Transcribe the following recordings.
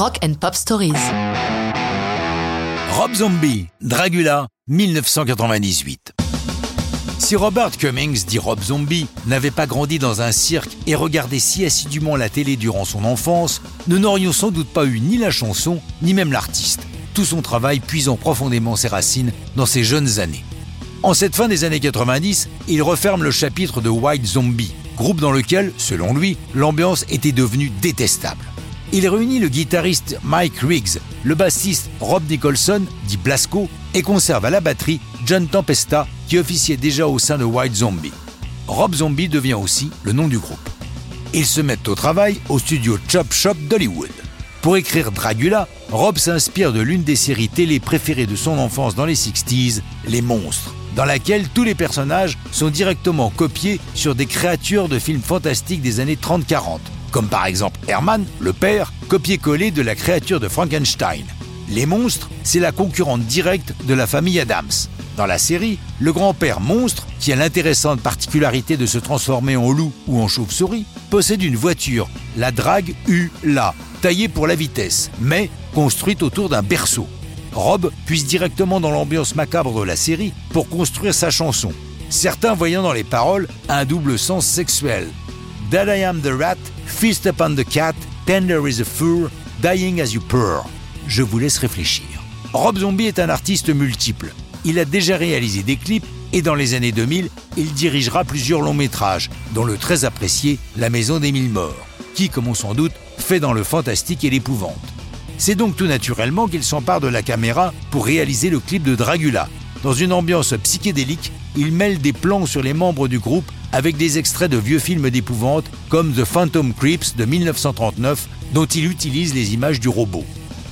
Rock and Pop Stories. Rob Zombie, Dragula, 1998. Si Robert Cummings, dit Rob Zombie, n'avait pas grandi dans un cirque et regardé si assidûment la télé durant son enfance, nous n'aurions sans doute pas eu ni la chanson, ni même l'artiste. Tout son travail puisant profondément ses racines dans ses jeunes années. En cette fin des années 90, il referme le chapitre de White Zombie, groupe dans lequel, selon lui, l'ambiance était devenue détestable. Il réunit le guitariste Mike Riggs, le bassiste Rob Nicholson, dit Blasco, et conserve à la batterie John Tempesta, qui officiait déjà au sein de White Zombie. Rob Zombie devient aussi le nom du groupe. Ils se mettent au travail au studio Chop Shop d'Hollywood. Pour écrire Dragula, Rob s'inspire de l'une des séries télé préférées de son enfance dans les 60s, Les Monstres, dans laquelle tous les personnages sont directement copiés sur des créatures de films fantastiques des années 30-40, comme par exemple Herman, le père, copié-collé de la créature de Frankenstein. Les monstres, c'est la concurrente directe de la famille Adams. Dans la série, le grand-père monstre, qui a l'intéressante particularité de se transformer en loup ou en chauve-souris, possède une voiture, la Drag U-La, taillée pour la vitesse, mais construite autour d'un berceau. Rob puise directement dans l'ambiance macabre de la série pour construire sa chanson, certains voyant dans les paroles un double sens sexuel. That I am the rat, fist upon the cat, tender is a fur, dying as you purr. Je vous laisse réfléchir. Rob Zombie est un artiste multiple. Il a déjà réalisé des clips et dans les années 2000, il dirigera plusieurs longs métrages, dont le très apprécié La Maison des Mille Morts, qui, comme on s'en doute, fait dans le fantastique et l'épouvante. C'est donc tout naturellement qu'il s'empare de la caméra pour réaliser le clip de Dragula. Dans une ambiance psychédélique, il mêle des plans sur les membres du groupe avec des extraits de vieux films d'épouvante comme The Phantom Creeps de 1939 dont il utilise les images du robot.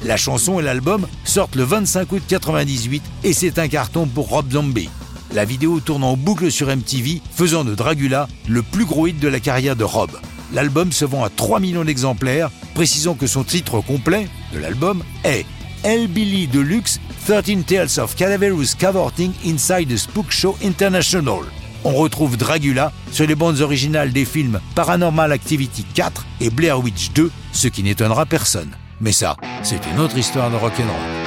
La chanson et l'album sortent le 25 août 1998 et c'est un carton pour Rob Zombie. La vidéo tourne en boucle sur MTV, faisant de Dragula le plus gros hit de la carrière de Rob. L'album se vend à 3 millions d'exemplaires, précisant que son titre complet de l'album est El Billy Deluxe 13 Tales of Cadaverous Cavorting Inside the Spook Show International. On retrouve Dragula sur les bandes originales des films Paranormal Activity 4 et Blair Witch 2, ce qui n'étonnera personne. Mais ça, c'est une autre histoire de rock'n'roll.